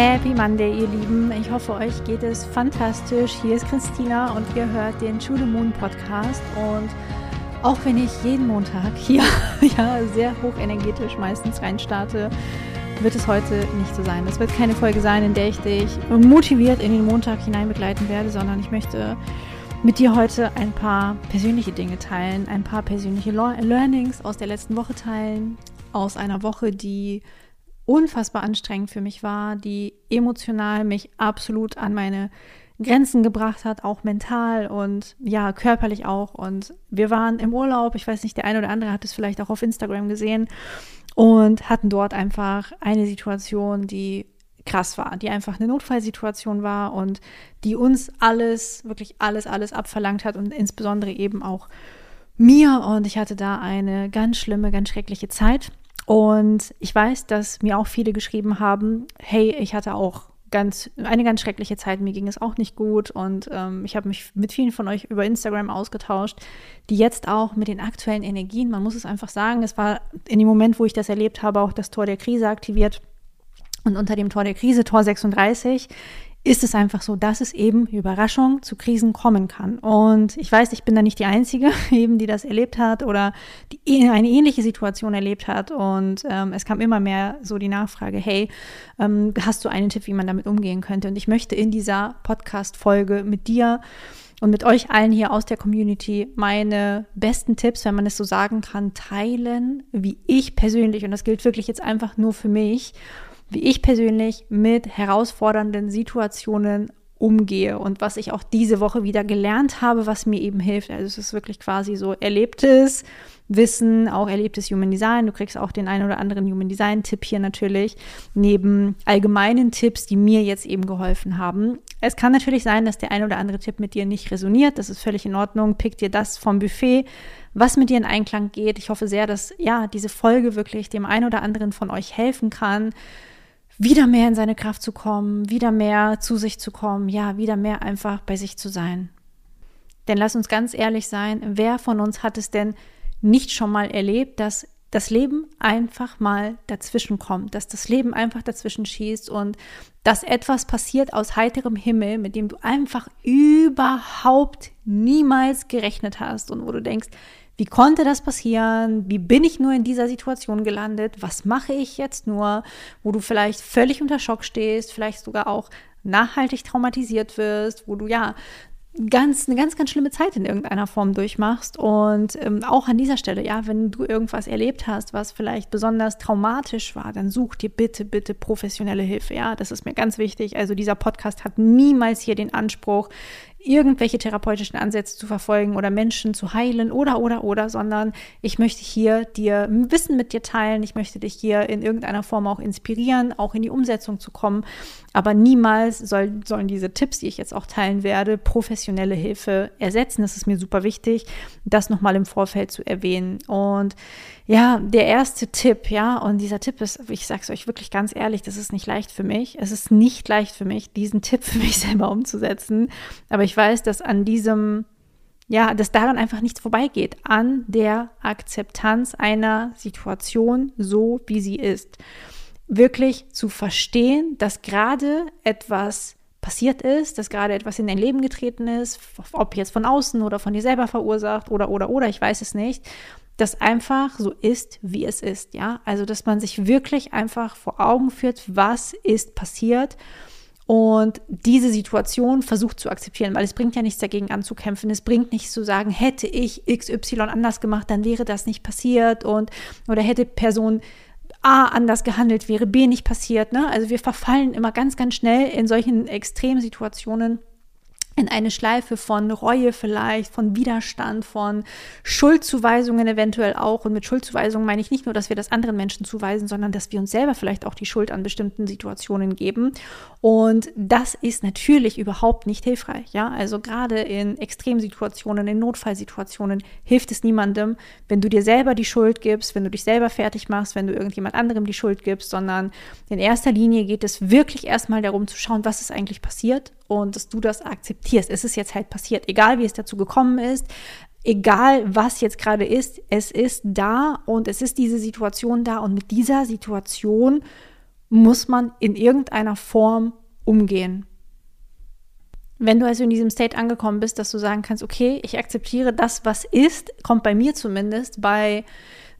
Happy Monday, ihr Lieben. Ich hoffe, euch geht es fantastisch. Hier ist Christina und ihr hört den True the Moon Podcast. Und auch wenn ich jeden Montag hier ja, sehr hochenergetisch meistens reinstarte, wird es heute nicht so sein. Das wird keine Folge sein, in der ich dich motiviert in den Montag hinein begleiten werde, sondern ich möchte mit dir heute ein paar persönliche Dinge teilen, ein paar persönliche Learnings aus der letzten Woche teilen, aus einer Woche, die unfassbar anstrengend für mich war, die emotional mich absolut an meine Grenzen gebracht hat, auch mental und ja, körperlich auch. Und wir waren im Urlaub, ich weiß nicht, der eine oder andere hat es vielleicht auch auf Instagram gesehen und hatten dort einfach eine Situation, die krass war, die einfach eine Notfallsituation war und die uns alles, wirklich alles, alles abverlangt hat und insbesondere eben auch mir. Und ich hatte da eine ganz schlimme, ganz schreckliche Zeit. Und ich weiß, dass mir auch viele geschrieben haben, hey, ich hatte auch ganz, eine ganz schreckliche Zeit, mir ging es auch nicht gut. Und ähm, ich habe mich mit vielen von euch über Instagram ausgetauscht, die jetzt auch mit den aktuellen Energien, man muss es einfach sagen, es war in dem Moment, wo ich das erlebt habe, auch das Tor der Krise aktiviert. Und unter dem Tor der Krise, Tor 36, ist es einfach so, dass es eben Überraschung zu Krisen kommen kann. Und ich weiß, ich bin da nicht die Einzige, eben, die das erlebt hat oder die eine ähnliche Situation erlebt hat. Und ähm, es kam immer mehr so die Nachfrage, hey, ähm, hast du einen Tipp, wie man damit umgehen könnte? Und ich möchte in dieser Podcast-Folge mit dir und mit euch allen hier aus der Community meine besten Tipps, wenn man es so sagen kann, teilen, wie ich persönlich, und das gilt wirklich jetzt einfach nur für mich, wie ich persönlich mit herausfordernden Situationen umgehe und was ich auch diese Woche wieder gelernt habe, was mir eben hilft. Also es ist wirklich quasi so erlebtes Wissen, auch erlebtes Human Design. Du kriegst auch den einen oder anderen Human Design Tipp hier natürlich, neben allgemeinen Tipps, die mir jetzt eben geholfen haben. Es kann natürlich sein, dass der ein oder andere Tipp mit dir nicht resoniert. Das ist völlig in Ordnung. Pick dir das vom Buffet, was mit dir in Einklang geht. Ich hoffe sehr, dass ja diese Folge wirklich dem einen oder anderen von euch helfen kann wieder mehr in seine Kraft zu kommen, wieder mehr zu sich zu kommen, ja, wieder mehr einfach bei sich zu sein. Denn lass uns ganz ehrlich sein, wer von uns hat es denn nicht schon mal erlebt, dass das Leben einfach mal dazwischen kommt, dass das Leben einfach dazwischen schießt und dass etwas passiert aus heiterem Himmel, mit dem du einfach überhaupt niemals gerechnet hast und wo du denkst, wie konnte das passieren? Wie bin ich nur in dieser Situation gelandet? Was mache ich jetzt nur? Wo du vielleicht völlig unter Schock stehst, vielleicht sogar auch nachhaltig traumatisiert wirst, wo du ja ganz, eine ganz, ganz schlimme Zeit in irgendeiner Form durchmachst. Und ähm, auch an dieser Stelle, ja, wenn du irgendwas erlebt hast, was vielleicht besonders traumatisch war, dann such dir bitte, bitte professionelle Hilfe. Ja, das ist mir ganz wichtig. Also dieser Podcast hat niemals hier den Anspruch, irgendwelche therapeutischen Ansätze zu verfolgen oder Menschen zu heilen oder, oder, oder, sondern ich möchte hier dir Wissen mit dir teilen. Ich möchte dich hier in irgendeiner Form auch inspirieren, auch in die Umsetzung zu kommen. Aber niemals soll, sollen diese Tipps, die ich jetzt auch teilen werde, professionelle Hilfe ersetzen. Das ist mir super wichtig, das nochmal im Vorfeld zu erwähnen. Und ja, der erste Tipp, ja, und dieser Tipp ist, ich sage es euch wirklich ganz ehrlich, das ist nicht leicht für mich. Es ist nicht leicht für mich, diesen Tipp für mich selber umzusetzen. Aber ich weiß, dass an diesem, ja, dass daran einfach nichts vorbeigeht, an der Akzeptanz einer Situation so, wie sie ist. Wirklich zu verstehen, dass gerade etwas passiert ist, dass gerade etwas in dein Leben getreten ist, ob jetzt von außen oder von dir selber verursacht oder, oder, oder, ich weiß es nicht das einfach so ist, wie es ist, ja. Also, dass man sich wirklich einfach vor Augen führt, was ist passiert und diese Situation versucht zu akzeptieren, weil es bringt ja nichts dagegen anzukämpfen. Es bringt nichts zu sagen, hätte ich XY anders gemacht, dann wäre das nicht passiert und oder hätte Person A anders gehandelt, wäre B nicht passiert. Ne? Also wir verfallen immer ganz, ganz schnell in solchen Extremsituationen in eine Schleife von Reue vielleicht, von Widerstand, von Schuldzuweisungen eventuell auch. Und mit Schuldzuweisungen meine ich nicht nur, dass wir das anderen Menschen zuweisen, sondern dass wir uns selber vielleicht auch die Schuld an bestimmten Situationen geben. Und das ist natürlich überhaupt nicht hilfreich. Ja, also gerade in Extremsituationen, in Notfallsituationen hilft es niemandem, wenn du dir selber die Schuld gibst, wenn du dich selber fertig machst, wenn du irgendjemand anderem die Schuld gibst, sondern in erster Linie geht es wirklich erstmal darum zu schauen, was ist eigentlich passiert und dass du das akzeptierst. Es ist jetzt halt passiert, egal wie es dazu gekommen ist, egal was jetzt gerade ist, es ist da und es ist diese Situation da und mit dieser Situation muss man in irgendeiner Form umgehen. Wenn du also in diesem State angekommen bist, dass du sagen kannst, okay, ich akzeptiere das, was ist, kommt bei mir zumindest bei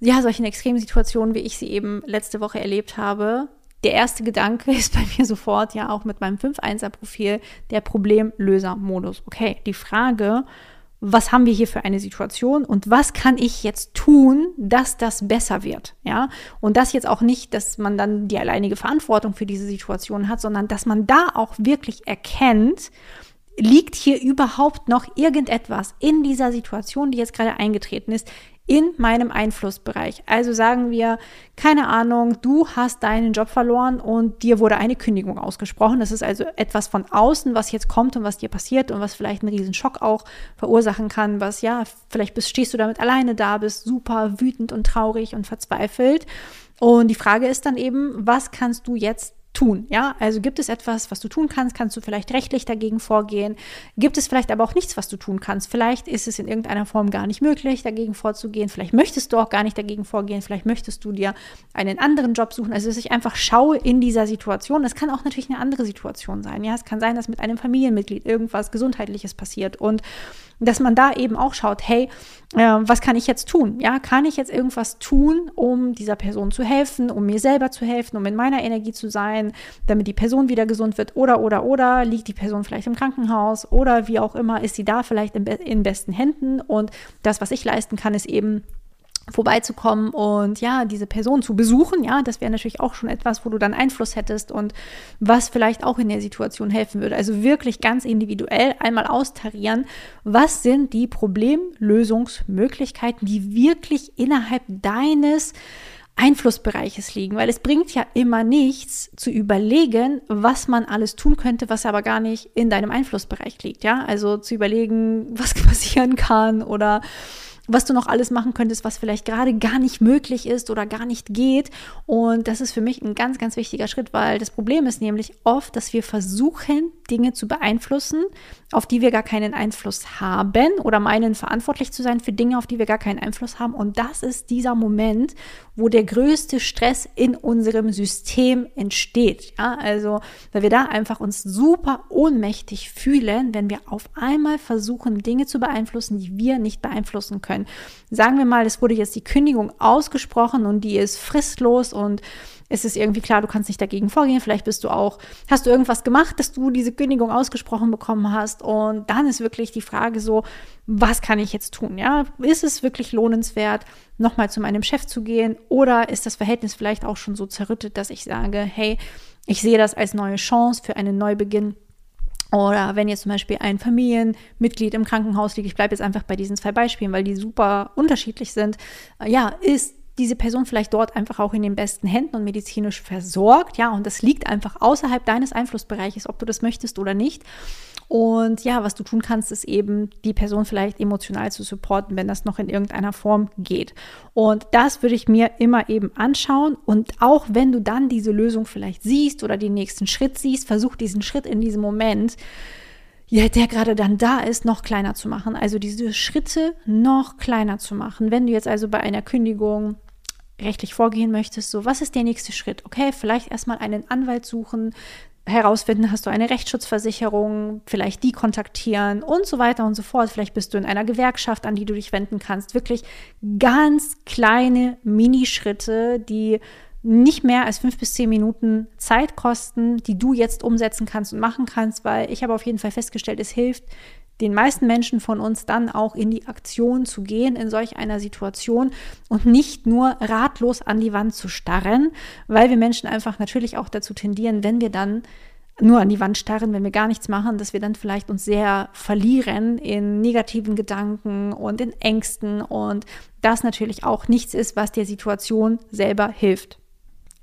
ja, solchen extremen Situationen, wie ich sie eben letzte Woche erlebt habe, der erste Gedanke ist bei mir sofort, ja auch mit meinem 5-1er-Profil, der Problemlöser-Modus. Okay, die Frage, was haben wir hier für eine Situation und was kann ich jetzt tun, dass das besser wird, ja? Und das jetzt auch nicht, dass man dann die alleinige Verantwortung für diese Situation hat, sondern dass man da auch wirklich erkennt, liegt hier überhaupt noch irgendetwas in dieser Situation, die jetzt gerade eingetreten ist, in meinem Einflussbereich. Also sagen wir, keine Ahnung, du hast deinen Job verloren und dir wurde eine Kündigung ausgesprochen. Das ist also etwas von außen, was jetzt kommt und was dir passiert und was vielleicht einen riesen Schock auch verursachen kann, was ja, vielleicht bist, stehst du damit alleine da, bist super wütend und traurig und verzweifelt. Und die Frage ist dann eben, was kannst du jetzt tun. Ja, also gibt es etwas, was du tun kannst? Kannst du vielleicht rechtlich dagegen vorgehen? Gibt es vielleicht aber auch nichts, was du tun kannst? Vielleicht ist es in irgendeiner Form gar nicht möglich, dagegen vorzugehen. Vielleicht möchtest du auch gar nicht dagegen vorgehen. Vielleicht möchtest du dir einen anderen Job suchen. Also, dass ich einfach schaue in dieser Situation. Es kann auch natürlich eine andere Situation sein. Ja, es kann sein, dass mit einem Familienmitglied irgendwas Gesundheitliches passiert und dass man da eben auch schaut, hey, äh, was kann ich jetzt tun? Ja, kann ich jetzt irgendwas tun, um dieser Person zu helfen, um mir selber zu helfen, um in meiner Energie zu sein, damit die Person wieder gesund wird? Oder, oder, oder liegt die Person vielleicht im Krankenhaus oder wie auch immer, ist sie da vielleicht in, in besten Händen? Und das, was ich leisten kann, ist eben vorbeizukommen und ja, diese Person zu besuchen, ja, das wäre natürlich auch schon etwas, wo du dann Einfluss hättest und was vielleicht auch in der Situation helfen würde. Also wirklich ganz individuell einmal austarieren, was sind die Problemlösungsmöglichkeiten, die wirklich innerhalb deines Einflussbereiches liegen, weil es bringt ja immer nichts zu überlegen, was man alles tun könnte, was aber gar nicht in deinem Einflussbereich liegt, ja? Also zu überlegen, was passieren kann oder was du noch alles machen könntest, was vielleicht gerade gar nicht möglich ist oder gar nicht geht. Und das ist für mich ein ganz, ganz wichtiger Schritt, weil das Problem ist nämlich oft, dass wir versuchen, Dinge zu beeinflussen, auf die wir gar keinen Einfluss haben oder meinen verantwortlich zu sein für Dinge, auf die wir gar keinen Einfluss haben. Und das ist dieser Moment, wo der größte Stress in unserem System entsteht. Ja, also, weil wir da einfach uns super ohnmächtig fühlen, wenn wir auf einmal versuchen, Dinge zu beeinflussen, die wir nicht beeinflussen können. Sagen wir mal, es wurde jetzt die Kündigung ausgesprochen und die ist fristlos und ist es irgendwie klar, du kannst nicht dagegen vorgehen. Vielleicht bist du auch, hast du irgendwas gemacht, dass du diese Kündigung ausgesprochen bekommen hast. Und dann ist wirklich die Frage so, was kann ich jetzt tun? Ja, ist es wirklich lohnenswert, nochmal zu meinem Chef zu gehen? Oder ist das Verhältnis vielleicht auch schon so zerrüttet, dass ich sage, hey, ich sehe das als neue Chance für einen Neubeginn? Oder wenn jetzt zum Beispiel ein Familienmitglied im Krankenhaus liegt, ich bleibe jetzt einfach bei diesen zwei Beispielen, weil die super unterschiedlich sind, ja, ist diese Person vielleicht dort einfach auch in den besten Händen und medizinisch versorgt. Ja, und das liegt einfach außerhalb deines Einflussbereiches, ob du das möchtest oder nicht. Und ja, was du tun kannst, ist eben die Person vielleicht emotional zu supporten, wenn das noch in irgendeiner Form geht. Und das würde ich mir immer eben anschauen. Und auch wenn du dann diese Lösung vielleicht siehst oder den nächsten Schritt siehst, versuch diesen Schritt in diesem Moment ja, der gerade dann da ist, noch kleiner zu machen. Also diese Schritte noch kleiner zu machen. Wenn du jetzt also bei einer Kündigung rechtlich vorgehen möchtest, so was ist der nächste Schritt? Okay, vielleicht erstmal einen Anwalt suchen, herausfinden, hast du eine Rechtsschutzversicherung, vielleicht die kontaktieren und so weiter und so fort. Vielleicht bist du in einer Gewerkschaft, an die du dich wenden kannst. Wirklich ganz kleine Minischritte, die nicht mehr als fünf bis zehn Minuten Zeit kosten, die du jetzt umsetzen kannst und machen kannst, weil ich habe auf jeden Fall festgestellt, es hilft den meisten Menschen von uns dann auch in die Aktion zu gehen in solch einer Situation und nicht nur ratlos an die Wand zu starren, weil wir Menschen einfach natürlich auch dazu tendieren, wenn wir dann nur an die Wand starren, wenn wir gar nichts machen, dass wir dann vielleicht uns sehr verlieren in negativen Gedanken und in Ängsten und das natürlich auch nichts ist, was der Situation selber hilft.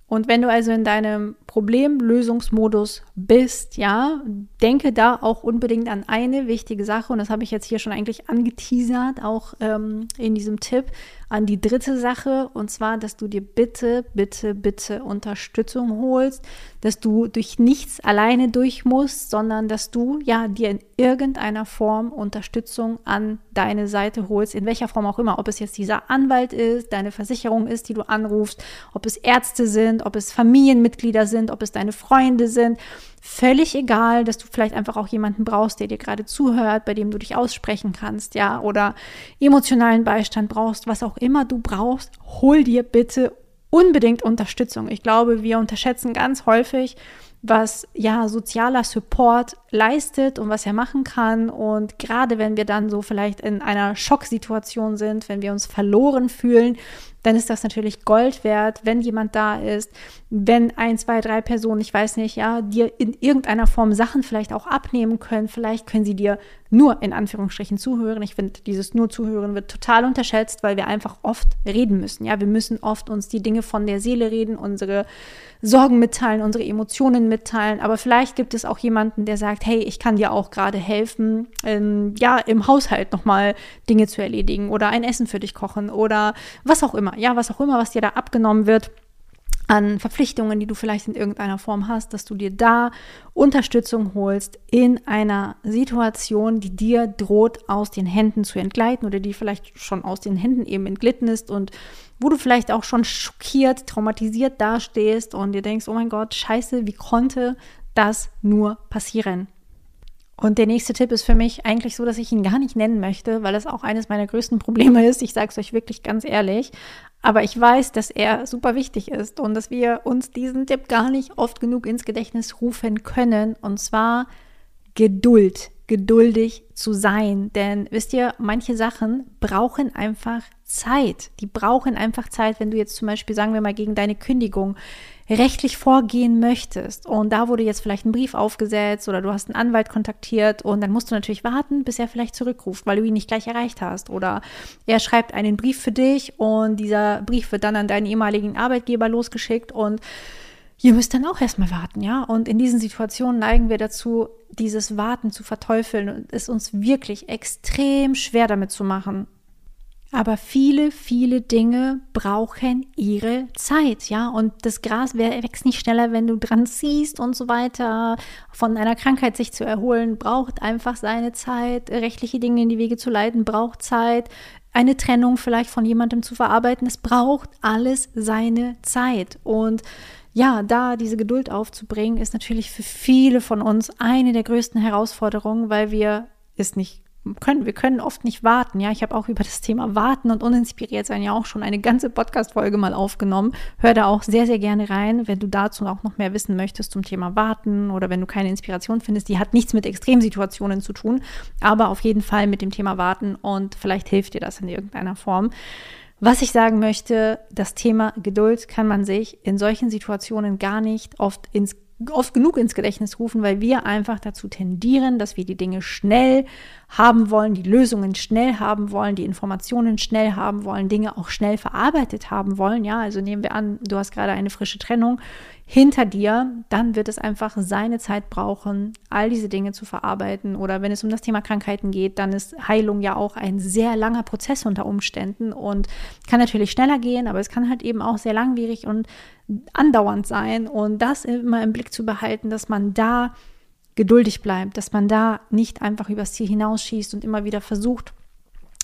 Und wenn du also in deinem Problemlösungsmodus bist, ja, denke da auch unbedingt an eine wichtige Sache, und das habe ich jetzt hier schon eigentlich angeteasert, auch ähm, in diesem Tipp. An die dritte Sache und zwar, dass du dir bitte, bitte, bitte Unterstützung holst, dass du durch nichts alleine durch musst, sondern dass du ja dir in irgendeiner Form Unterstützung an deine Seite holst, in welcher Form auch immer, ob es jetzt dieser Anwalt ist, deine Versicherung ist, die du anrufst, ob es Ärzte sind, ob es Familienmitglieder sind, ob es deine Freunde sind, völlig egal, dass du vielleicht einfach auch jemanden brauchst, der dir gerade zuhört, bei dem du dich aussprechen kannst, ja, oder emotionalen Beistand brauchst, was auch immer du brauchst, hol dir bitte unbedingt Unterstützung. Ich glaube, wir unterschätzen ganz häufig, was ja sozialer Support leistet und was er machen kann. Und gerade wenn wir dann so vielleicht in einer Schocksituation sind, wenn wir uns verloren fühlen, dann ist das natürlich Gold wert, wenn jemand da ist, wenn ein, zwei, drei Personen, ich weiß nicht, ja, dir in irgendeiner Form Sachen vielleicht auch abnehmen können. Vielleicht können sie dir nur in Anführungsstrichen zuhören. Ich finde, dieses nur zuhören wird total unterschätzt, weil wir einfach oft reden müssen. Ja, wir müssen oft uns die Dinge von der Seele reden, unsere Sorgen mitteilen, unsere Emotionen mitteilen. Aber vielleicht gibt es auch jemanden, der sagt, hey, ich kann dir auch gerade helfen, ähm, ja, im Haushalt nochmal Dinge zu erledigen oder ein Essen für dich kochen oder was auch immer. Ja, was auch immer, was dir da abgenommen wird an Verpflichtungen, die du vielleicht in irgendeiner Form hast, dass du dir da Unterstützung holst in einer Situation, die dir droht, aus den Händen zu entgleiten oder die vielleicht schon aus den Händen eben entglitten ist und wo du vielleicht auch schon schockiert, traumatisiert dastehst und dir denkst, oh mein Gott, scheiße, wie konnte das nur passieren? Und der nächste Tipp ist für mich eigentlich so, dass ich ihn gar nicht nennen möchte, weil es auch eines meiner größten Probleme ist. Ich sage es euch wirklich ganz ehrlich. Aber ich weiß, dass er super wichtig ist und dass wir uns diesen Tipp gar nicht oft genug ins Gedächtnis rufen können. Und zwar Geduld, geduldig zu sein. Denn wisst ihr, manche Sachen brauchen einfach Zeit. Die brauchen einfach Zeit, wenn du jetzt zum Beispiel, sagen wir mal, gegen deine Kündigung rechtlich vorgehen möchtest und da wurde jetzt vielleicht ein Brief aufgesetzt oder du hast einen Anwalt kontaktiert und dann musst du natürlich warten, bis er vielleicht zurückruft, weil du ihn nicht gleich erreicht hast oder er schreibt einen Brief für dich und dieser Brief wird dann an deinen ehemaligen Arbeitgeber losgeschickt und ihr müsst dann auch erstmal warten, ja? Und in diesen Situationen neigen wir dazu, dieses Warten zu verteufeln und es uns wirklich extrem schwer damit zu machen. Aber viele, viele Dinge brauchen ihre Zeit, ja. Und das Gras wächst nicht schneller, wenn du dran ziehst und so weiter. Von einer Krankheit sich zu erholen, braucht einfach seine Zeit. Rechtliche Dinge in die Wege zu leiten, braucht Zeit. Eine Trennung vielleicht von jemandem zu verarbeiten, es braucht alles seine Zeit. Und ja, da diese Geduld aufzubringen, ist natürlich für viele von uns eine der größten Herausforderungen, weil wir es nicht können, wir können oft nicht warten. Ja, ich habe auch über das Thema Warten und uninspiriert sein ja auch schon eine ganze Podcast-Folge mal aufgenommen. Hör da auch sehr, sehr gerne rein, wenn du dazu auch noch mehr wissen möchtest zum Thema Warten oder wenn du keine Inspiration findest. Die hat nichts mit Extremsituationen zu tun, aber auf jeden Fall mit dem Thema Warten und vielleicht hilft dir das in irgendeiner Form. Was ich sagen möchte, das Thema Geduld kann man sich in solchen Situationen gar nicht oft ins oft genug ins Gedächtnis rufen, weil wir einfach dazu tendieren, dass wir die Dinge schnell haben wollen, die Lösungen schnell haben wollen, die Informationen schnell haben wollen, Dinge auch schnell verarbeitet haben wollen. Ja, also nehmen wir an, du hast gerade eine frische Trennung hinter dir, dann wird es einfach seine Zeit brauchen, all diese Dinge zu verarbeiten. Oder wenn es um das Thema Krankheiten geht, dann ist Heilung ja auch ein sehr langer Prozess unter Umständen und kann natürlich schneller gehen, aber es kann halt eben auch sehr langwierig und andauernd sein. Und das immer im Blick zu behalten, dass man da geduldig bleibt, dass man da nicht einfach übers Ziel hinausschießt und immer wieder versucht,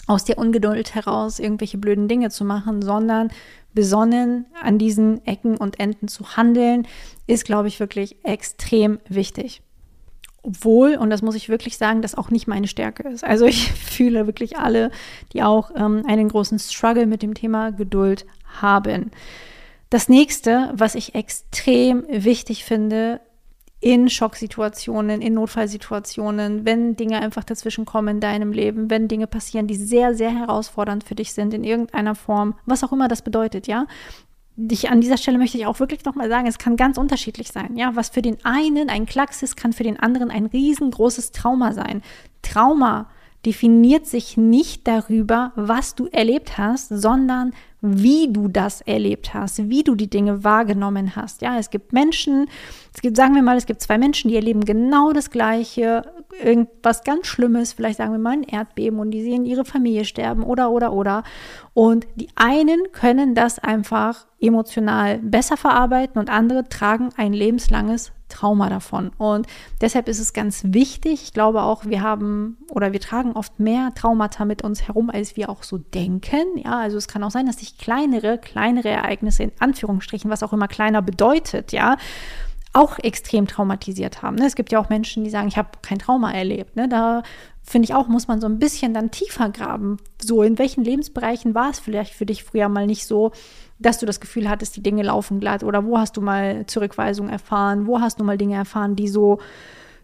aus der Ungeduld heraus irgendwelche blöden Dinge zu machen, sondern besonnen an diesen Ecken und Enden zu handeln, ist, glaube ich, wirklich extrem wichtig. Obwohl, und das muss ich wirklich sagen, das auch nicht meine Stärke ist. Also ich fühle wirklich alle, die auch ähm, einen großen Struggle mit dem Thema Geduld haben. Das nächste, was ich extrem wichtig finde, in Schocksituationen, in Notfallsituationen, wenn Dinge einfach dazwischen kommen in deinem Leben, wenn Dinge passieren, die sehr, sehr herausfordernd für dich sind in irgendeiner Form, was auch immer das bedeutet, ja. Ich, an dieser Stelle möchte ich auch wirklich nochmal sagen, es kann ganz unterschiedlich sein. Ja, was für den einen ein Klacks ist, kann für den anderen ein riesengroßes Trauma sein. Trauma definiert sich nicht darüber, was du erlebt hast, sondern wie du das erlebt hast, wie du die Dinge wahrgenommen hast. Ja, es gibt Menschen, es gibt, sagen wir mal, es gibt zwei Menschen, die erleben genau das Gleiche, irgendwas ganz Schlimmes, vielleicht sagen wir mal ein Erdbeben und die sehen ihre Familie sterben oder, oder, oder. Und die einen können das einfach emotional besser verarbeiten und andere tragen ein lebenslanges Trauma davon. Und deshalb ist es ganz wichtig, ich glaube auch, wir haben oder wir tragen oft mehr Traumata mit uns herum, als wir auch so denken. Ja, also es kann auch sein, dass sich kleinere, kleinere Ereignisse in Anführungsstrichen, was auch immer kleiner bedeutet, ja, auch extrem traumatisiert haben. Ne? Es gibt ja auch Menschen, die sagen, ich habe kein Trauma erlebt. Ne? Da finde ich auch, muss man so ein bisschen dann tiefer graben. So, in welchen Lebensbereichen war es vielleicht für dich früher mal nicht so, dass du das Gefühl hattest, die Dinge laufen glatt? Oder wo hast du mal Zurückweisung erfahren? Wo hast du mal Dinge erfahren, die so,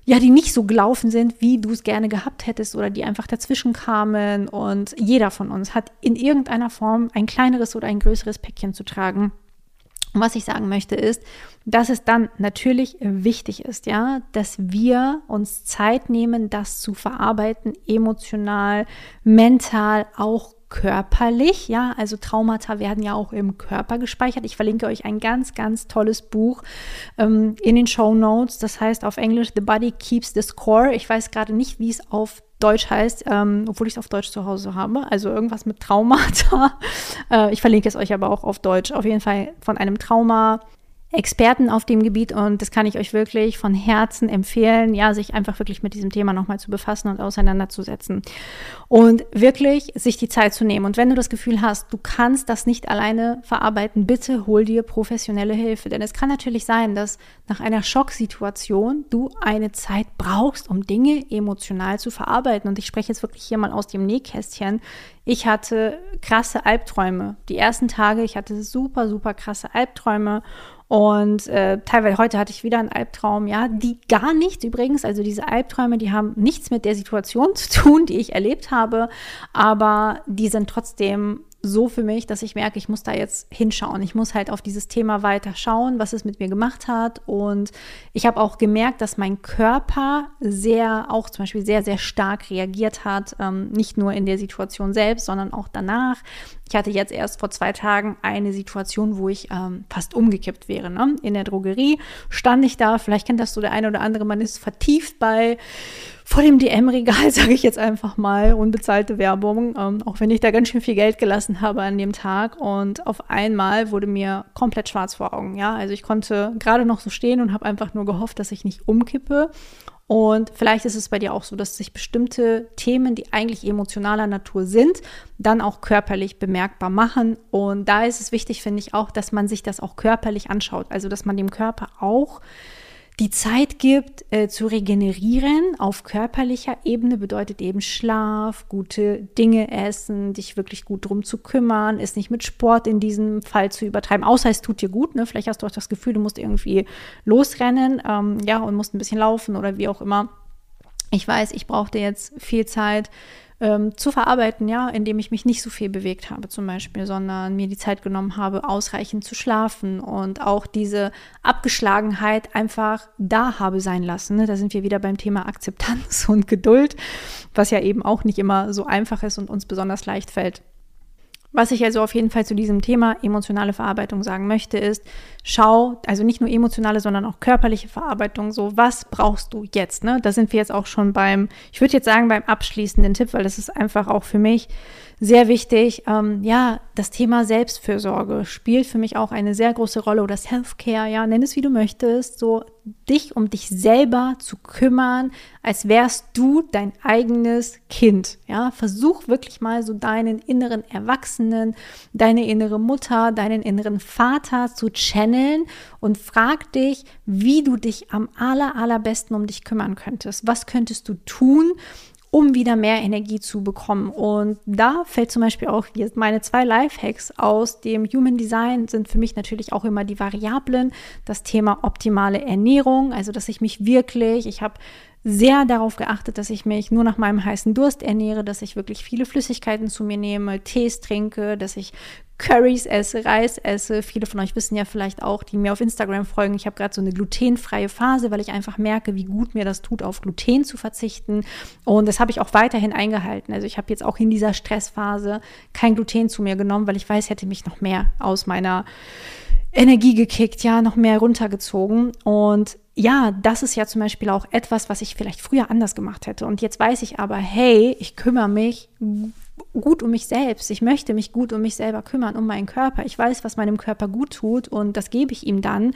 ja, die nicht so gelaufen sind, wie du es gerne gehabt hättest oder die einfach dazwischen kamen? Und jeder von uns hat in irgendeiner Form ein kleineres oder ein größeres Päckchen zu tragen. Und was ich sagen möchte ist, dass es dann natürlich wichtig ist, ja, dass wir uns Zeit nehmen, das zu verarbeiten, emotional, mental, auch körperlich, ja, also Traumata werden ja auch im Körper gespeichert. Ich verlinke euch ein ganz, ganz tolles Buch ähm, in den Show Notes. Das heißt auf Englisch The Body Keeps the Score. Ich weiß gerade nicht, wie es auf Deutsch heißt, ähm, obwohl ich es auf Deutsch zu Hause habe. Also irgendwas mit Traumata. äh, ich verlinke es euch aber auch auf Deutsch. Auf jeden Fall von einem Trauma Experten auf dem Gebiet und das kann ich euch wirklich von Herzen empfehlen, ja, sich einfach wirklich mit diesem Thema nochmal zu befassen und auseinanderzusetzen und wirklich sich die Zeit zu nehmen. Und wenn du das Gefühl hast, du kannst das nicht alleine verarbeiten, bitte hol dir professionelle Hilfe, denn es kann natürlich sein, dass nach einer Schocksituation du eine Zeit brauchst, um Dinge emotional zu verarbeiten. Und ich spreche jetzt wirklich hier mal aus dem Nähkästchen. Ich hatte krasse Albträume. Die ersten Tage, ich hatte super, super krasse Albträume und äh, teilweise heute hatte ich wieder einen Albtraum, ja, die gar nichts übrigens, also diese Albträume, die haben nichts mit der Situation zu tun, die ich erlebt habe, aber die sind trotzdem so für mich, dass ich merke, ich muss da jetzt hinschauen. Ich muss halt auf dieses Thema weiter schauen, was es mit mir gemacht hat. Und ich habe auch gemerkt, dass mein Körper sehr, auch zum Beispiel sehr, sehr stark reagiert hat. Ähm, nicht nur in der Situation selbst, sondern auch danach. Ich hatte jetzt erst vor zwei Tagen eine Situation, wo ich ähm, fast umgekippt wäre. Ne? In der Drogerie stand ich da, vielleicht kennt das so der eine oder andere, man ist vertieft bei vor dem DM-Regal, sage ich jetzt einfach mal, unbezahlte Werbung, ähm, auch wenn ich da ganz schön viel Geld gelassen habe an dem Tag. Und auf einmal wurde mir komplett schwarz vor Augen. Ja, also ich konnte gerade noch so stehen und habe einfach nur gehofft, dass ich nicht umkippe. Und vielleicht ist es bei dir auch so, dass sich bestimmte Themen, die eigentlich emotionaler Natur sind, dann auch körperlich bemerkbar machen. Und da ist es wichtig, finde ich auch, dass man sich das auch körperlich anschaut. Also, dass man dem Körper auch die Zeit gibt äh, zu regenerieren auf körperlicher Ebene bedeutet eben Schlaf, gute Dinge essen, dich wirklich gut drum zu kümmern, es nicht mit Sport in diesem Fall zu übertreiben, außer es tut dir gut. Ne? Vielleicht hast du auch das Gefühl, du musst irgendwie losrennen, ähm, ja, und musst ein bisschen laufen oder wie auch immer. Ich weiß, ich brauchte jetzt viel Zeit ähm, zu verarbeiten, ja, indem ich mich nicht so viel bewegt habe zum Beispiel, sondern mir die Zeit genommen habe, ausreichend zu schlafen und auch diese Abgeschlagenheit einfach da habe sein lassen. Ne? Da sind wir wieder beim Thema Akzeptanz und Geduld, was ja eben auch nicht immer so einfach ist und uns besonders leicht fällt. Was ich also auf jeden Fall zu diesem Thema emotionale Verarbeitung sagen möchte, ist, schau, also nicht nur emotionale, sondern auch körperliche Verarbeitung, so was brauchst du jetzt? Ne? Da sind wir jetzt auch schon beim, ich würde jetzt sagen, beim abschließenden Tipp, weil das ist einfach auch für mich sehr wichtig. Ähm, ja, das Thema Selbstfürsorge spielt für mich auch eine sehr große Rolle oder Self-Care, ja, nenn es wie du möchtest, so dich um dich selber zu kümmern, als wärst du dein eigenes Kind, ja. Versuch wirklich mal so deinen inneren Erwachsenen, deine innere Mutter, deinen inneren Vater zu channeln und frag dich, wie du dich am aller, allerbesten um dich kümmern könntest. Was könntest du tun, um wieder mehr Energie zu bekommen. Und da fällt zum Beispiel auch jetzt meine zwei Lifehacks aus dem Human Design sind für mich natürlich auch immer die Variablen, das Thema optimale Ernährung, also dass ich mich wirklich, ich habe sehr darauf geachtet, dass ich mich nur nach meinem heißen Durst ernähre, dass ich wirklich viele Flüssigkeiten zu mir nehme, Tees trinke, dass ich Currys esse, Reis esse. Viele von euch wissen ja vielleicht auch, die mir auf Instagram folgen, ich habe gerade so eine glutenfreie Phase, weil ich einfach merke, wie gut mir das tut, auf Gluten zu verzichten. Und das habe ich auch weiterhin eingehalten. Also ich habe jetzt auch in dieser Stressphase kein Gluten zu mir genommen, weil ich weiß, hätte mich noch mehr aus meiner Energie gekickt, ja, noch mehr runtergezogen. Und ja, das ist ja zum Beispiel auch etwas, was ich vielleicht früher anders gemacht hätte. Und jetzt weiß ich aber, hey, ich kümmere mich gut um mich selbst. Ich möchte mich gut um mich selber kümmern, um meinen Körper. Ich weiß, was meinem Körper gut tut und das gebe ich ihm dann.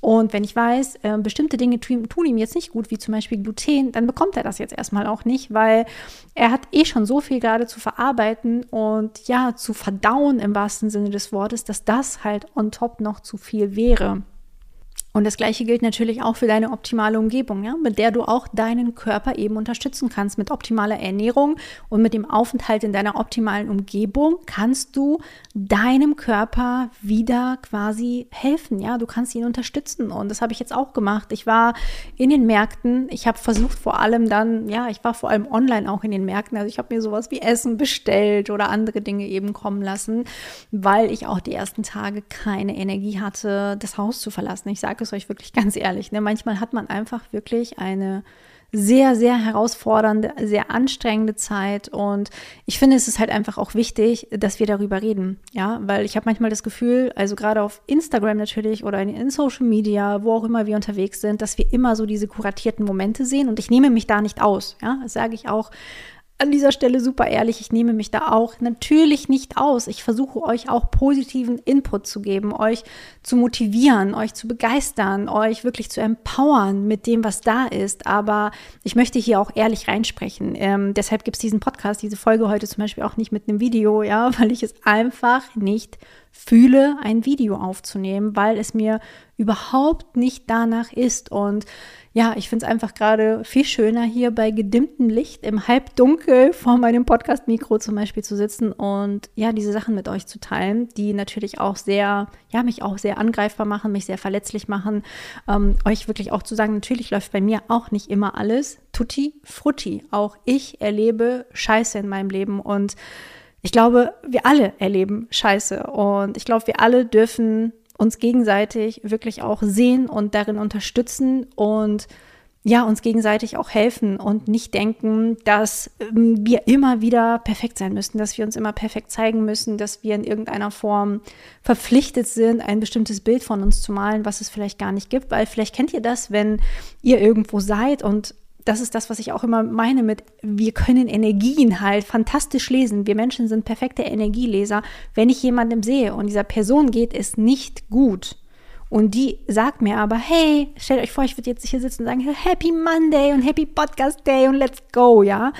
Und wenn ich weiß, äh, bestimmte Dinge tun, tun, ihm jetzt nicht gut, wie zum Beispiel Gluten, dann bekommt er das jetzt erstmal auch nicht, weil er hat eh schon so viel gerade zu verarbeiten und ja, zu verdauen im wahrsten Sinne des Wortes, dass das halt on top noch zu viel wäre. Und das gleiche gilt natürlich auch für deine optimale Umgebung, ja, mit der du auch deinen Körper eben unterstützen kannst. Mit optimaler Ernährung und mit dem Aufenthalt in deiner optimalen Umgebung kannst du deinem Körper wieder quasi helfen. Ja, du kannst ihn unterstützen. Und das habe ich jetzt auch gemacht. Ich war in den Märkten. Ich habe versucht, vor allem dann, ja, ich war vor allem online auch in den Märkten. Also ich habe mir sowas wie Essen bestellt oder andere Dinge eben kommen lassen, weil ich auch die ersten Tage keine Energie hatte, das Haus zu verlassen. Ich sage es euch wirklich ganz ehrlich. Ne? Manchmal hat man einfach wirklich eine sehr, sehr herausfordernde, sehr anstrengende Zeit. Und ich finde, es ist halt einfach auch wichtig, dass wir darüber reden. Ja, weil ich habe manchmal das Gefühl, also gerade auf Instagram natürlich oder in, in, Social Media, wo auch immer wir unterwegs sind, dass wir immer so diese kuratierten Momente sehen. Und ich nehme mich da nicht aus. Ja, das sage ich auch an dieser Stelle super ehrlich, ich nehme mich da auch natürlich nicht aus. Ich versuche euch auch positiven Input zu geben, euch zu motivieren, euch zu begeistern, euch wirklich zu empowern mit dem, was da ist. Aber ich möchte hier auch ehrlich reinsprechen. Ähm, deshalb gibt es diesen Podcast, diese Folge heute zum Beispiel auch nicht mit einem Video, ja, weil ich es einfach nicht fühle, ein Video aufzunehmen, weil es mir überhaupt nicht danach ist. Und ja, ich finde es einfach gerade viel schöner, hier bei gedimmtem Licht im Halbdunkel vor meinem Podcast-Mikro zum Beispiel zu sitzen und ja, diese Sachen mit euch zu teilen, die natürlich auch sehr, ja, mich auch sehr angreifbar machen, mich sehr verletzlich machen. Ähm, euch wirklich auch zu sagen, natürlich läuft bei mir auch nicht immer alles tutti frutti. Auch ich erlebe Scheiße in meinem Leben und ich glaube, wir alle erleben Scheiße und ich glaube, wir alle dürfen uns gegenseitig wirklich auch sehen und darin unterstützen und ja, uns gegenseitig auch helfen und nicht denken, dass ähm, wir immer wieder perfekt sein müssen, dass wir uns immer perfekt zeigen müssen, dass wir in irgendeiner Form verpflichtet sind, ein bestimmtes Bild von uns zu malen, was es vielleicht gar nicht gibt, weil vielleicht kennt ihr das, wenn ihr irgendwo seid und das ist das, was ich auch immer meine mit, wir können Energien halt fantastisch lesen. Wir Menschen sind perfekte Energieleser. Wenn ich jemandem sehe und dieser Person geht es nicht gut und die sagt mir aber, hey, stellt euch vor, ich würde jetzt hier sitzen und sagen, Happy Monday und Happy Podcast Day und let's go, ja.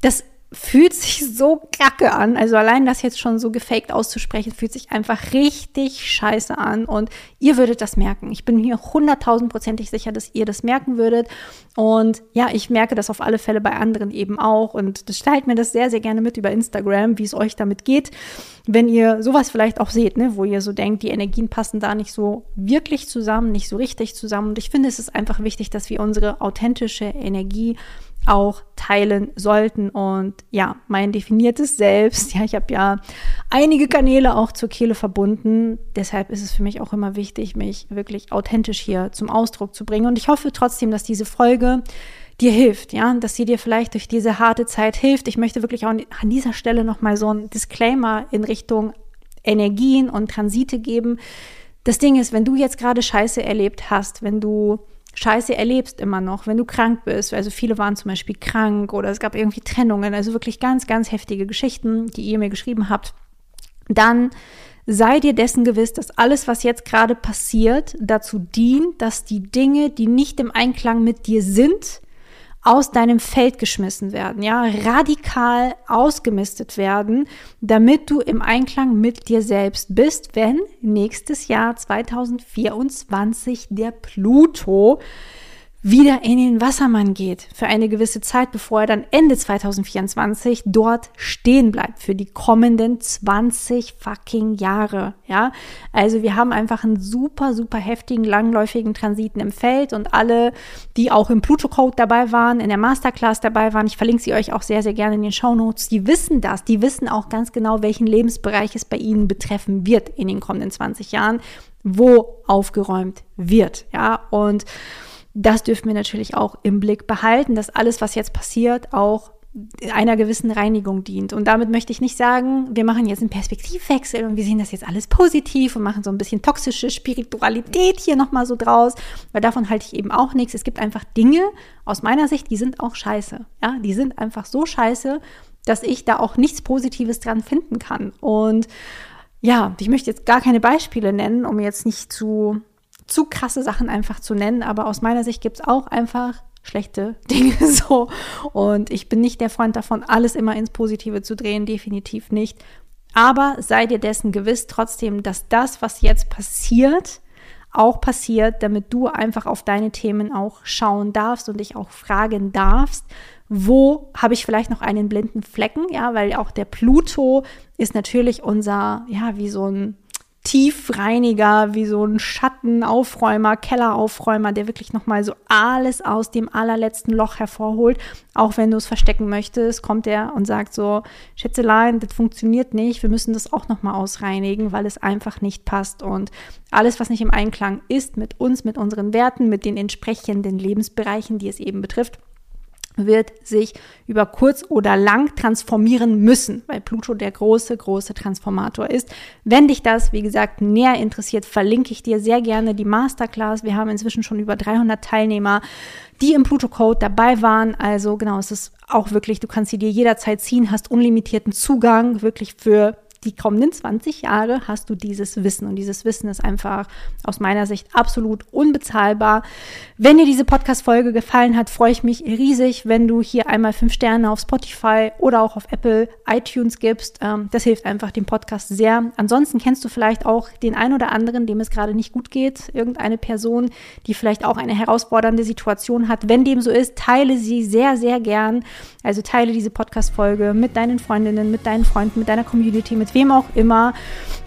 Das fühlt sich so kacke an. Also allein das jetzt schon so gefaked auszusprechen, fühlt sich einfach richtig scheiße an. Und ihr würdet das merken. Ich bin hier hunderttausendprozentig sicher, dass ihr das merken würdet. Und ja, ich merke das auf alle Fälle bei anderen eben auch. Und das teilt mir das sehr, sehr gerne mit über Instagram, wie es euch damit geht. Wenn ihr sowas vielleicht auch seht, ne, wo ihr so denkt, die Energien passen da nicht so wirklich zusammen, nicht so richtig zusammen. Und ich finde, es ist einfach wichtig, dass wir unsere authentische Energie auch teilen sollten. Und ja, mein definiertes Selbst, ja, ich habe ja einige Kanäle auch zur Kehle verbunden. Deshalb ist es für mich auch immer wichtig, mich wirklich authentisch hier zum Ausdruck zu bringen. Und ich hoffe trotzdem, dass diese Folge dir hilft, ja, dass sie dir vielleicht durch diese harte Zeit hilft. Ich möchte wirklich auch an dieser Stelle nochmal so ein Disclaimer in Richtung Energien und Transite geben. Das Ding ist, wenn du jetzt gerade Scheiße erlebt hast, wenn du Scheiße erlebst immer noch, wenn du krank bist. Also viele waren zum Beispiel krank oder es gab irgendwie Trennungen, also wirklich ganz, ganz heftige Geschichten, die ihr mir geschrieben habt. Dann sei dir dessen gewiss, dass alles, was jetzt gerade passiert, dazu dient, dass die Dinge, die nicht im Einklang mit dir sind, aus deinem Feld geschmissen werden, ja, radikal ausgemistet werden, damit du im Einklang mit dir selbst bist, wenn nächstes Jahr 2024 der Pluto wieder in den Wassermann geht für eine gewisse Zeit, bevor er dann Ende 2024 dort stehen bleibt für die kommenden 20 fucking Jahre. Ja, also wir haben einfach einen super, super heftigen, langläufigen Transiten im Feld und alle, die auch im Pluto-Code dabei waren, in der Masterclass dabei waren, ich verlinke sie euch auch sehr, sehr gerne in den Show Notes, die wissen das, die wissen auch ganz genau, welchen Lebensbereich es bei ihnen betreffen wird in den kommenden 20 Jahren, wo aufgeräumt wird. Ja, und das dürfen wir natürlich auch im Blick behalten, dass alles, was jetzt passiert, auch einer gewissen Reinigung dient. Und damit möchte ich nicht sagen, wir machen jetzt einen Perspektivwechsel und wir sehen das jetzt alles positiv und machen so ein bisschen toxische Spiritualität hier nochmal so draus, weil davon halte ich eben auch nichts. Es gibt einfach Dinge aus meiner Sicht, die sind auch scheiße. Ja, die sind einfach so scheiße, dass ich da auch nichts Positives dran finden kann. Und ja, ich möchte jetzt gar keine Beispiele nennen, um jetzt nicht zu zu krasse Sachen einfach zu nennen, aber aus meiner Sicht gibt es auch einfach schlechte Dinge so. Und ich bin nicht der Freund davon, alles immer ins Positive zu drehen, definitiv nicht. Aber sei dir dessen gewiss trotzdem, dass das, was jetzt passiert, auch passiert, damit du einfach auf deine Themen auch schauen darfst und dich auch fragen darfst, wo habe ich vielleicht noch einen blinden Flecken, ja, weil auch der Pluto ist natürlich unser, ja, wie so ein Tiefreiniger, wie so ein Schattenaufräumer, Kelleraufräumer, der wirklich nochmal so alles aus dem allerletzten Loch hervorholt. Auch wenn du es verstecken möchtest, kommt er und sagt so, Schätzelein, das funktioniert nicht, wir müssen das auch nochmal ausreinigen, weil es einfach nicht passt. Und alles, was nicht im Einklang ist mit uns, mit unseren Werten, mit den entsprechenden Lebensbereichen, die es eben betrifft, wird sich über kurz oder lang transformieren müssen, weil Pluto der große, große Transformator ist. Wenn dich das, wie gesagt, näher interessiert, verlinke ich dir sehr gerne die Masterclass. Wir haben inzwischen schon über 300 Teilnehmer, die im Pluto-Code dabei waren. Also genau, es ist auch wirklich, du kannst sie dir jederzeit ziehen, hast unlimitierten Zugang, wirklich für die kommenden 20 Jahre hast du dieses Wissen. Und dieses Wissen ist einfach aus meiner Sicht absolut unbezahlbar. Wenn dir diese Podcast-Folge gefallen hat, freue ich mich riesig, wenn du hier einmal fünf Sterne auf Spotify oder auch auf Apple iTunes gibst. Ähm, das hilft einfach dem Podcast sehr. Ansonsten kennst du vielleicht auch den ein oder anderen, dem es gerade nicht gut geht. Irgendeine Person, die vielleicht auch eine herausfordernde Situation hat. Wenn dem so ist, teile sie sehr, sehr gern. Also teile diese Podcast-Folge mit deinen Freundinnen, mit deinen Freunden, mit deiner Community, mit wem auch immer,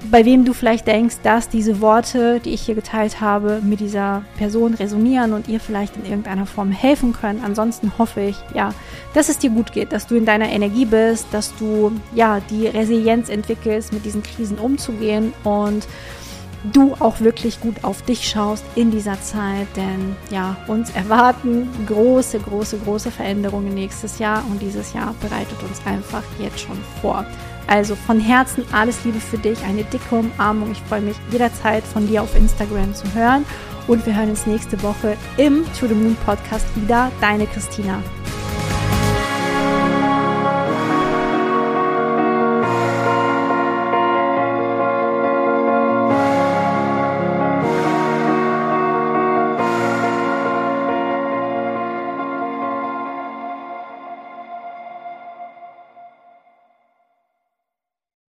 bei wem du vielleicht denkst, dass diese Worte, die ich hier geteilt habe, mit dieser Person resonieren und ihr vielleicht in irgendeiner Form helfen können. Ansonsten hoffe ich, ja, dass es dir gut geht, dass du in deiner Energie bist, dass du ja die Resilienz entwickelst, mit diesen Krisen umzugehen und du auch wirklich gut auf dich schaust in dieser Zeit, denn ja, uns erwarten große, große, große Veränderungen nächstes Jahr und dieses Jahr bereitet uns einfach jetzt schon vor. Also von Herzen alles Liebe für dich, eine dicke Umarmung. Ich freue mich jederzeit von dir auf Instagram zu hören und wir hören uns nächste Woche im To the Moon Podcast wieder. Deine Christina.